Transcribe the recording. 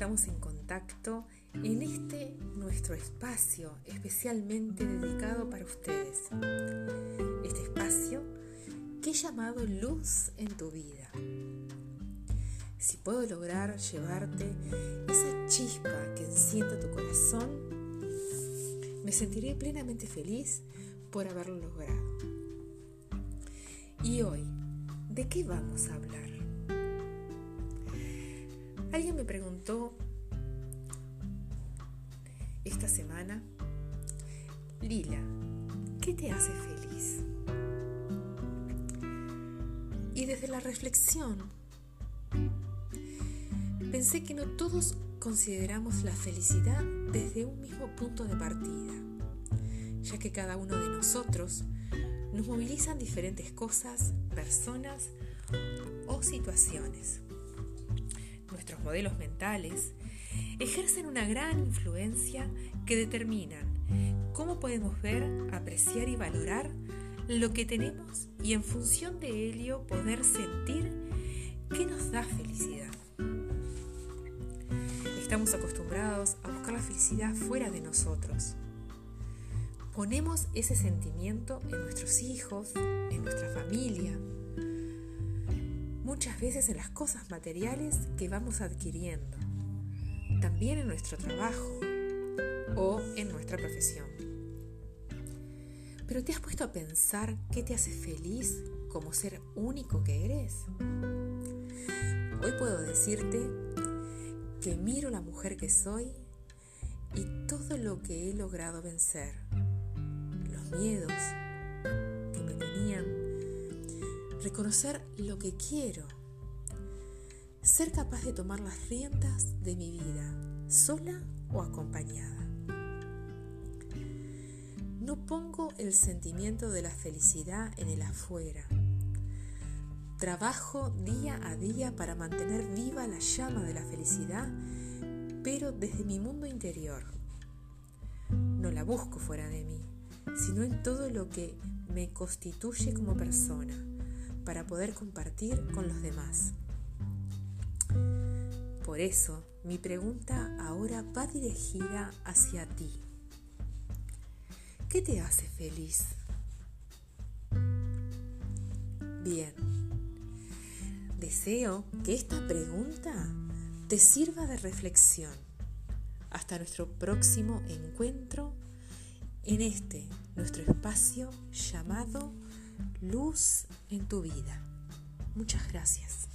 estamos en contacto en este nuestro espacio especialmente dedicado para ustedes. Este espacio que he llamado Luz en tu vida. Si puedo lograr llevarte esa chispa que encienda tu corazón, me sentiré plenamente feliz por haberlo logrado. Y hoy, ¿de qué vamos a hablar? Alguien me preguntó esta semana, Lila, ¿qué te hace feliz? Y desde la reflexión, pensé que no todos consideramos la felicidad desde un mismo punto de partida, ya que cada uno de nosotros nos movilizan diferentes cosas, personas o situaciones. Nuestros modelos mentales ejercen una gran influencia que determinan cómo podemos ver, apreciar y valorar lo que tenemos y en función de ello poder sentir qué nos da felicidad. Estamos acostumbrados a buscar la felicidad fuera de nosotros. Ponemos ese sentimiento en nuestros hijos, en nuestra familia, muchas veces en las cosas materiales que vamos adquiriendo también en nuestro trabajo o en nuestra profesión. Pero ¿te has puesto a pensar qué te hace feliz como ser único que eres? Hoy puedo decirte que miro la mujer que soy y todo lo que he logrado vencer, los miedos que me tenían, reconocer lo que quiero ser capaz de tomar las riendas de mi vida, sola o acompañada. No pongo el sentimiento de la felicidad en el afuera. Trabajo día a día para mantener viva la llama de la felicidad, pero desde mi mundo interior. No la busco fuera de mí, sino en todo lo que me constituye como persona, para poder compartir con los demás. Por eso, mi pregunta ahora va dirigida hacia ti. ¿Qué te hace feliz? Bien, deseo que esta pregunta te sirva de reflexión hasta nuestro próximo encuentro en este nuestro espacio llamado Luz en tu vida. Muchas gracias.